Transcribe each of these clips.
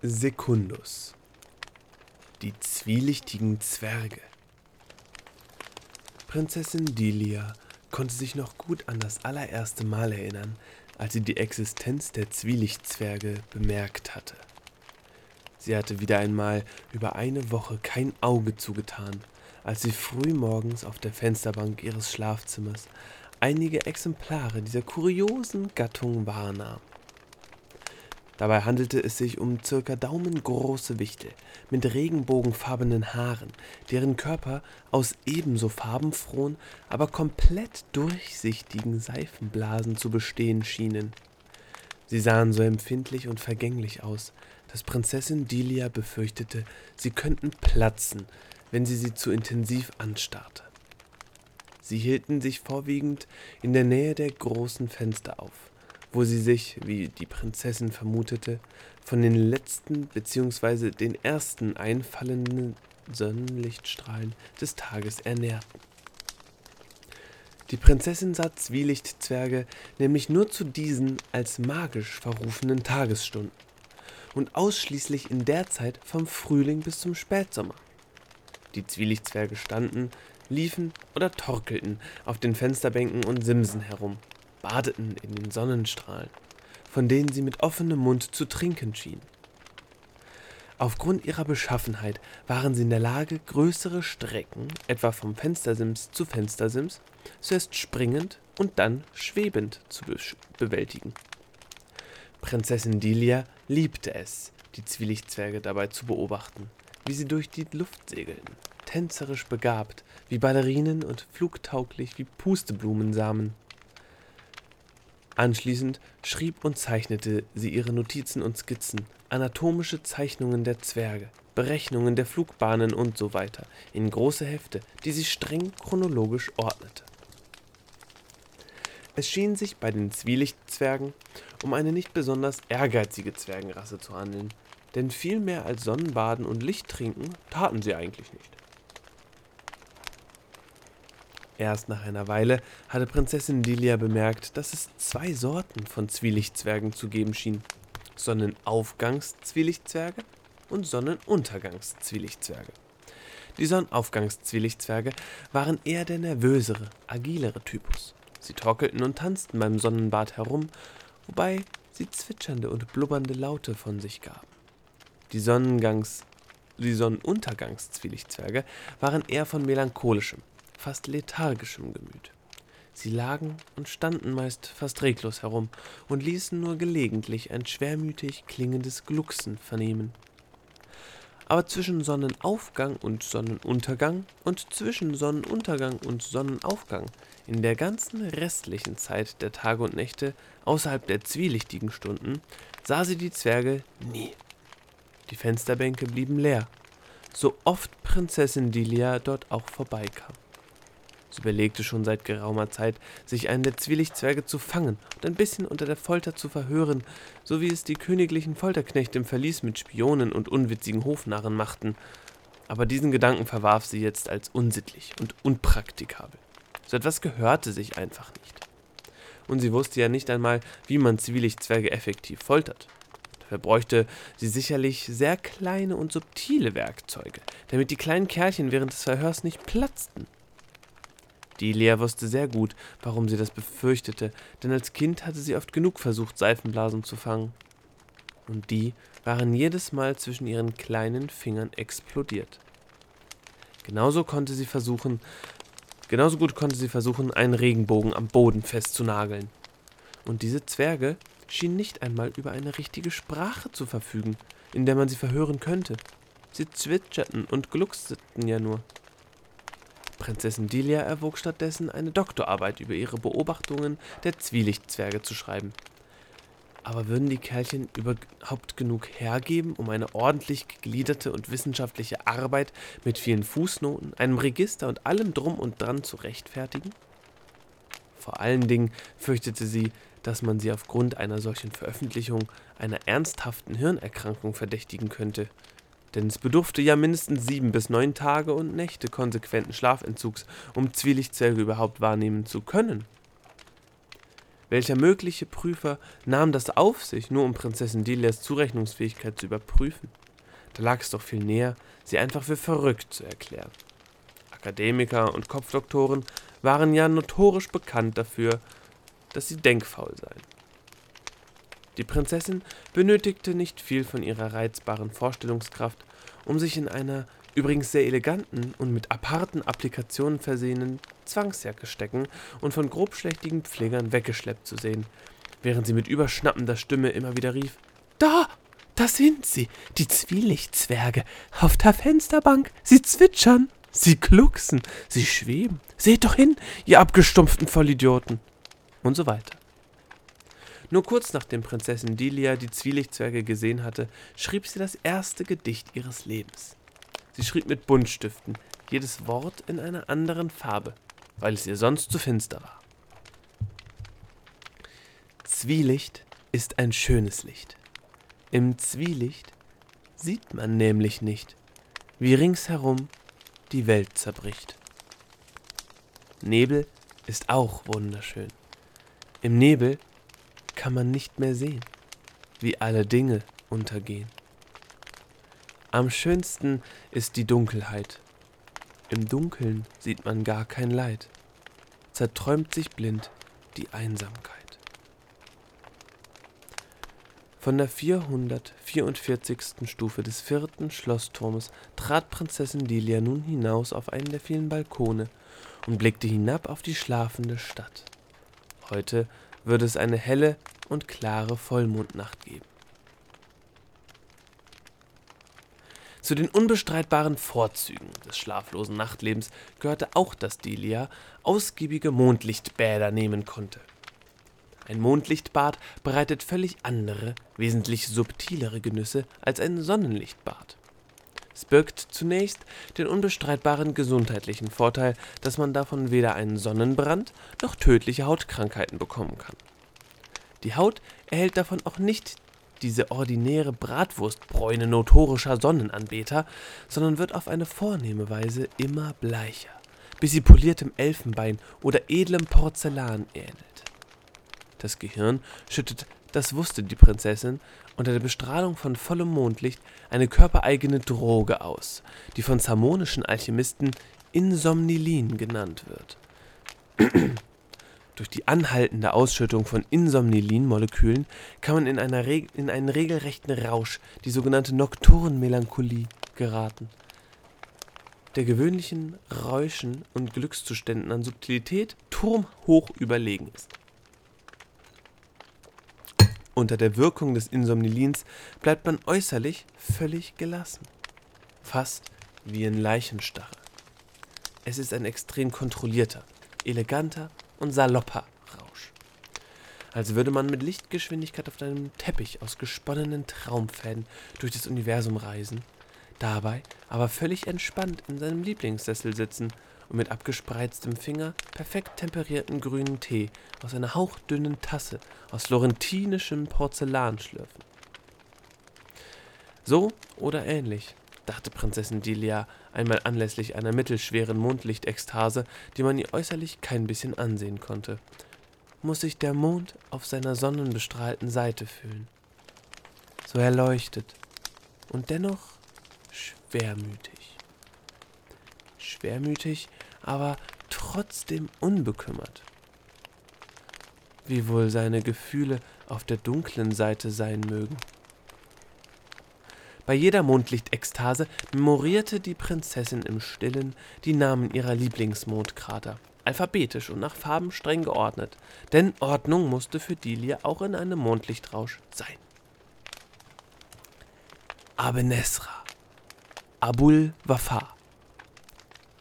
Secundus Die zwielichtigen Zwerge Prinzessin Delia konnte sich noch gut an das allererste Mal erinnern, als sie die Existenz der Zwielichtzwerge bemerkt hatte. Sie hatte wieder einmal über eine Woche kein Auge zugetan, als sie früh morgens auf der Fensterbank ihres Schlafzimmers einige Exemplare dieser kuriosen Gattung wahrnahm. Dabei handelte es sich um circa daumengroße Wichtel mit regenbogenfarbenen Haaren, deren Körper aus ebenso farbenfrohen, aber komplett durchsichtigen Seifenblasen zu bestehen schienen. Sie sahen so empfindlich und vergänglich aus, dass Prinzessin Delia befürchtete, sie könnten platzen, wenn sie sie zu intensiv anstarrte. Sie hielten sich vorwiegend in der Nähe der großen Fenster auf wo sie sich, wie die Prinzessin vermutete, von den letzten bzw. den ersten einfallenden Sonnenlichtstrahlen des Tages ernährten. Die Prinzessin sah Zwielichtzwerge nämlich nur zu diesen als magisch verrufenen Tagesstunden und ausschließlich in der Zeit vom Frühling bis zum Spätsommer. Die Zwielichtzwerge standen, liefen oder torkelten auf den Fensterbänken und Simsen herum, badeten in den Sonnenstrahlen, von denen sie mit offenem Mund zu trinken schienen. Aufgrund ihrer Beschaffenheit waren sie in der Lage, größere Strecken, etwa vom Fenstersims zu Fenstersims, zuerst springend und dann schwebend zu be bewältigen. Prinzessin Delia liebte es, die Zwielichtzwerge dabei zu beobachten, wie sie durch die Luft segelten, tänzerisch begabt, wie Ballerinen und flugtauglich wie Pusteblumensamen. Anschließend schrieb und zeichnete sie ihre Notizen und Skizzen, anatomische Zeichnungen der Zwerge, Berechnungen der Flugbahnen und so weiter in große Hefte, die sie streng chronologisch ordnete. Es schien sich bei den Zwielichtzwergen um eine nicht besonders ehrgeizige Zwergenrasse zu handeln, denn viel mehr als Sonnenbaden und Licht trinken taten sie eigentlich nicht. Erst nach einer Weile hatte Prinzessin Delia bemerkt, dass es zwei Sorten von Zwielichtzwergen zu geben schien. Sonnenaufgangszwielichtzwerge und Sonnenuntergangszwielichtzwerge. Die Sonnenaufgangszwielichtzwerge waren eher der nervösere, agilere Typus. Sie torkelten und tanzten beim Sonnenbad herum, wobei sie zwitschernde und blubbernde Laute von sich gaben. Die Sonnengangs die Sonnenuntergangszwielichtzwerge waren eher von melancholischem, fast lethargischem Gemüt. Sie lagen und standen meist fast reglos herum und ließen nur gelegentlich ein schwermütig klingendes Glucksen vernehmen. Aber zwischen Sonnenaufgang und Sonnenuntergang und zwischen Sonnenuntergang und Sonnenaufgang, in der ganzen restlichen Zeit der Tage und Nächte außerhalb der zwielichtigen Stunden, sah sie die Zwerge nie. Die Fensterbänke blieben leer, so oft Prinzessin Delia dort auch vorbeikam. Sie überlegte schon seit geraumer Zeit, sich einen der Zwielichtzwerge zu fangen und ein bisschen unter der Folter zu verhören, so wie es die königlichen Folterknechte im Verlies mit Spionen und unwitzigen Hofnarren machten. Aber diesen Gedanken verwarf sie jetzt als unsittlich und unpraktikabel. So etwas gehörte sich einfach nicht. Und sie wusste ja nicht einmal, wie man Zwielichtzwerge effektiv foltert. Dafür bräuchte sie sicherlich sehr kleine und subtile Werkzeuge, damit die kleinen Kerlchen während des Verhörs nicht platzten. Delia wusste sehr gut, warum sie das befürchtete, denn als Kind hatte sie oft genug versucht, Seifenblasen zu fangen. Und die waren jedes Mal zwischen ihren kleinen Fingern explodiert. Genauso konnte sie versuchen, genauso gut konnte sie versuchen, einen Regenbogen am Boden festzunageln. Und diese Zwerge schienen nicht einmal über eine richtige Sprache zu verfügen, in der man sie verhören könnte. Sie zwitscherten und glucksten ja nur. Prinzessin Delia erwog stattdessen, eine Doktorarbeit über ihre Beobachtungen der Zwielichtzwerge zu schreiben. Aber würden die Kerlchen überhaupt genug hergeben, um eine ordentlich gegliederte und wissenschaftliche Arbeit mit vielen Fußnoten, einem Register und allem drum und dran zu rechtfertigen? Vor allen Dingen fürchtete sie, dass man sie aufgrund einer solchen Veröffentlichung einer ernsthaften Hirnerkrankung verdächtigen könnte, denn es bedurfte ja mindestens sieben bis neun Tage und Nächte konsequenten Schlafentzugs, um Zwielichtzwerge überhaupt wahrnehmen zu können. Welcher mögliche Prüfer nahm das auf sich, nur um Prinzessin Delias Zurechnungsfähigkeit zu überprüfen? Da lag es doch viel näher, sie einfach für verrückt zu erklären. Akademiker und Kopfdoktoren waren ja notorisch bekannt dafür, dass sie denkfaul seien. Die Prinzessin benötigte nicht viel von ihrer reizbaren Vorstellungskraft, um sich in einer übrigens sehr eleganten und mit aparten Applikationen versehenen Zwangsjacke stecken und von grobschlächtigen Pflegern weggeschleppt zu sehen, während sie mit überschnappender Stimme immer wieder rief: Da! Da sind sie, die Zwielichtzwerge, auf der Fensterbank, sie zwitschern, sie glucksen, sie schweben. Seht doch hin, ihr abgestumpften Vollidioten. Und so weiter. Nur kurz nachdem Prinzessin Delia die Zwielichtzwerge gesehen hatte, schrieb sie das erste Gedicht ihres Lebens. Sie schrieb mit Buntstiften, jedes Wort in einer anderen Farbe, weil es ihr sonst zu finster war. Zwielicht ist ein schönes Licht. Im Zwielicht sieht man nämlich nicht, wie ringsherum die Welt zerbricht. Nebel ist auch wunderschön. Im Nebel kann man nicht mehr sehen, wie alle Dinge untergehen. Am schönsten ist die Dunkelheit. Im Dunkeln sieht man gar kein Leid, zerträumt sich blind die Einsamkeit. Von der 444. Stufe des vierten Schlossturmes trat Prinzessin Delia nun hinaus auf einen der vielen Balkone und blickte hinab auf die schlafende Stadt. Heute würde es eine helle und klare Vollmondnacht geben. Zu den unbestreitbaren Vorzügen des schlaflosen Nachtlebens gehörte auch, dass Delia ausgiebige Mondlichtbäder nehmen konnte. Ein Mondlichtbad bereitet völlig andere, wesentlich subtilere Genüsse als ein Sonnenlichtbad. Es birgt zunächst den unbestreitbaren gesundheitlichen Vorteil, dass man davon weder einen Sonnenbrand noch tödliche Hautkrankheiten bekommen kann. Die Haut erhält davon auch nicht diese ordinäre Bratwurstbräune notorischer Sonnenanbeter, sondern wird auf eine vornehme Weise immer bleicher, bis sie poliertem Elfenbein oder edlem Porzellan ähnelt. Das Gehirn schüttet, das wusste die Prinzessin, unter der Bestrahlung von vollem Mondlicht eine körpereigene Droge aus, die von zamonischen Alchemisten Insomnilin genannt wird. Durch die anhaltende Ausschüttung von Insomnilin-Molekülen kann man in, in einen regelrechten Rausch, die sogenannte Nocturnmelancholie, geraten, der gewöhnlichen Räuschen und Glückszuständen an Subtilität turmhoch überlegen ist. Unter der Wirkung des Insomnilins bleibt man äußerlich völlig gelassen. Fast wie ein Leichenstarre. Es ist ein extrem kontrollierter, eleganter und salopper Rausch. Als würde man mit Lichtgeschwindigkeit auf einem Teppich aus gesponnenen Traumfäden durch das Universum reisen, dabei aber völlig entspannt in seinem Lieblingssessel sitzen und mit abgespreiztem Finger perfekt temperierten grünen Tee aus einer hauchdünnen Tasse aus florentinischem Porzellan schlürfen. So oder ähnlich, dachte Prinzessin Delia einmal anlässlich einer mittelschweren Mondlichtekstase, die man ihr äußerlich kein bisschen ansehen konnte, muss sich der Mond auf seiner sonnenbestrahlten Seite fühlen. So erleuchtet und dennoch schwermütig. Schwermütig aber trotzdem unbekümmert. Wie wohl seine Gefühle auf der dunklen Seite sein mögen. Bei jeder Mondlichtekstase memorierte die Prinzessin im Stillen die Namen ihrer Lieblingsmondkrater, alphabetisch und nach Farben streng geordnet, denn Ordnung musste für Delia auch in einem Mondlichtrausch sein. Abenesra, Abul Wafa,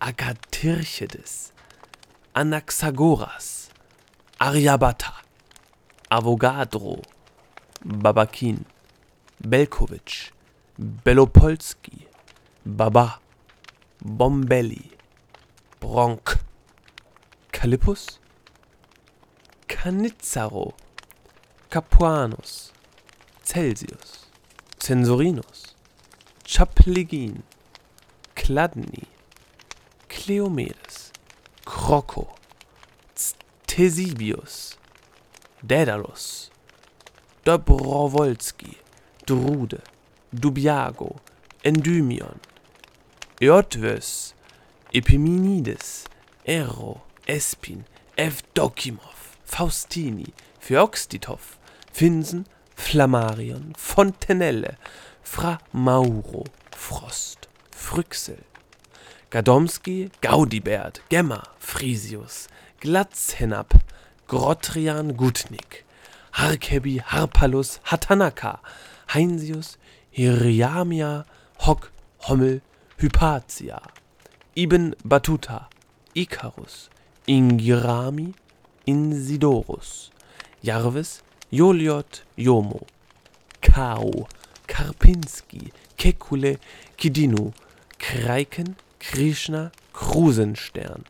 Agathyrchides, Anaxagoras, Aryabhata, Avogadro, Babakin, Belkovich, Belopolski, Baba, Bombelli, Bronk, Kallippus, Canizzaro, Capuanus, Celsius, Censorinus, Chaplegin, Chladni, Kleomedes, Kroko, Ctesibius, Daedalus, Dobrowolski, Drude, Dubiago, Endymion, Eötvös, Epimenides, Ero, Espin, Evdokimov, Faustini, Pheoxtitov, Finsen, Flammarion, Fontenelle, Fra Mauro, Frost, Phryxel, Gadomski, Gaudibert, Gemma, Frisius, Glatzhenab, Grottrian Gutnik, Harkebi, Harpalus, Hatanaka, Heinsius, Hiriamia, Hock, Hommel, Hypatia, Ibn Battuta, Icarus, Ingirami, Insidorus, Jarvis, Joliot, Jomo, Kao, Karpinski, Kekule, Kidinu, Kreiken, Krishna, Krusenstern,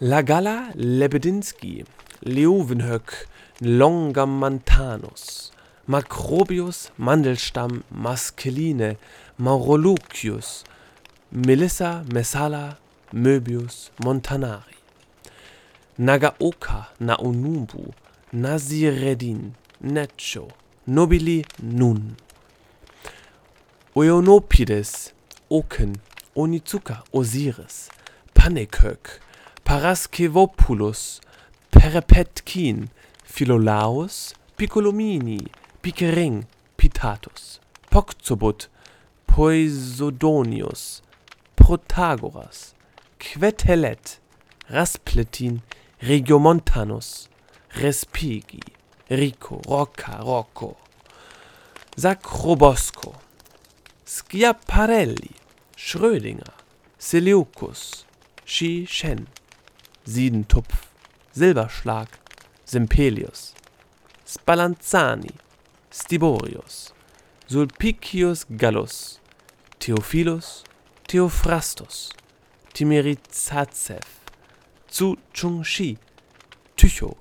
Lagalla, Lebedinsky, Leuwenhoek, Longamantanus, Macrobius, Mandelstamm, Maskeline, Maurolucius, Melissa, Messala, Möbius, Montanari, Nagaoka, Naonubu, Nazireddin, Necho, Nobili, Nun, Oenopides, Oken, Onizuka, Osiris, Panikök, Paraskevopoulos, Perepetkin, Philolaus, Piccolomini, Pickering, Pitatus, Pokzobut, Poisodonius, Protagoras, Quetelet, Raspletin, Regiomontanus, Respighi, Rico, Rocca, Rocco, Sacrobosco, Schiaparelli, Schrödinger, Seleucus, Shi Shen, Siedentupf, Silberschlag, Simpelius, Spallanzani, Stiborius, Sulpicius Gallus, Theophilus, Theophrastus, Timiritazev, Zhu Chungshi, Tycho,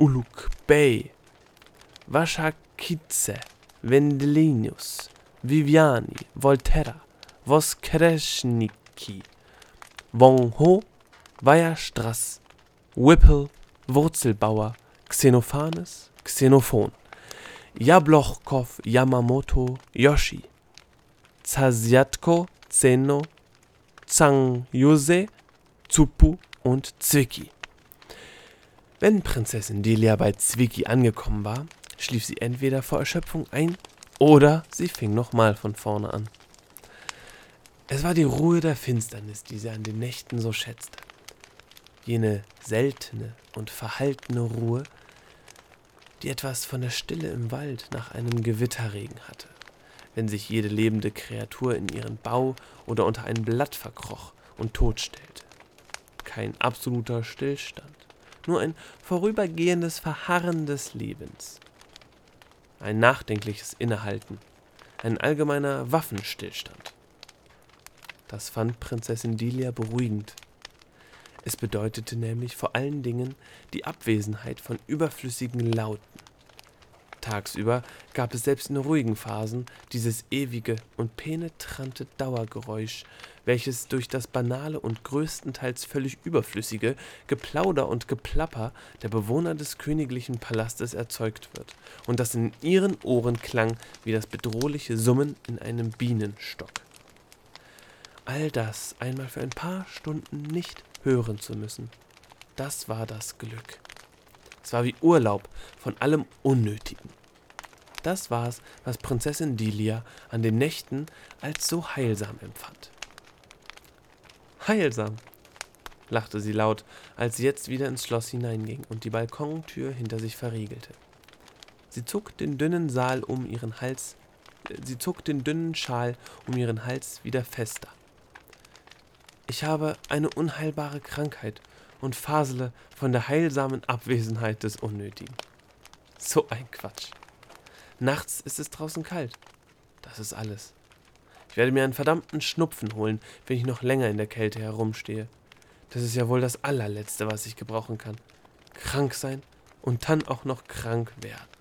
Uluk Bey, Washakitze, Wendelinius, Viviani, Volterra, Voskreschniki, Wong Ho, Weierstrass, Whipple, Wurzelbauer, Xenophanes, Xenophon, Jablochkov, Yamamoto, Yoshi, Zasiatko, Zeno, Zangyuse, Zupu und Zwicky. Wenn Prinzessin Delia bei Zwicky angekommen war, schlief sie entweder vor Erschöpfung ein oder sie fing nochmal von vorne an. Es war die Ruhe der Finsternis, die sie an den Nächten so schätzte. Jene seltene und verhaltene Ruhe, die etwas von der Stille im Wald nach einem Gewitterregen hatte, wenn sich jede lebende Kreatur in ihren Bau oder unter ein Blatt verkroch und totstellte. Kein absoluter Stillstand, nur ein vorübergehendes Verharren des Lebens. Ein nachdenkliches Innehalten, ein allgemeiner Waffenstillstand. Das fand Prinzessin Delia beruhigend. Es bedeutete nämlich vor allen Dingen die Abwesenheit von überflüssigen Lauten. Tagsüber gab es selbst in ruhigen Phasen dieses ewige und penetrante Dauergeräusch, welches durch das banale und größtenteils völlig überflüssige Geplauder und Geplapper der Bewohner des königlichen Palastes erzeugt wird und das in ihren Ohren klang wie das bedrohliche Summen in einem Bienenstock. All das einmal für ein paar Stunden nicht hören zu müssen, das war das Glück. Es war wie Urlaub von allem Unnötigen. Das war es, was Prinzessin Delia an den Nächten als so heilsam empfand. Heilsam, lachte sie laut, als sie jetzt wieder ins Schloss hineinging und die Balkontür hinter sich verriegelte. Sie zog den dünnen Saal um ihren Hals, äh, sie zog den dünnen Schal um ihren Hals wieder fester. Ich habe eine unheilbare Krankheit und fasele von der heilsamen Abwesenheit des Unnötigen. So ein Quatsch. Nachts ist es draußen kalt. Das ist alles. Ich werde mir einen verdammten Schnupfen holen, wenn ich noch länger in der Kälte herumstehe. Das ist ja wohl das allerletzte, was ich gebrauchen kann. Krank sein und dann auch noch krank werden.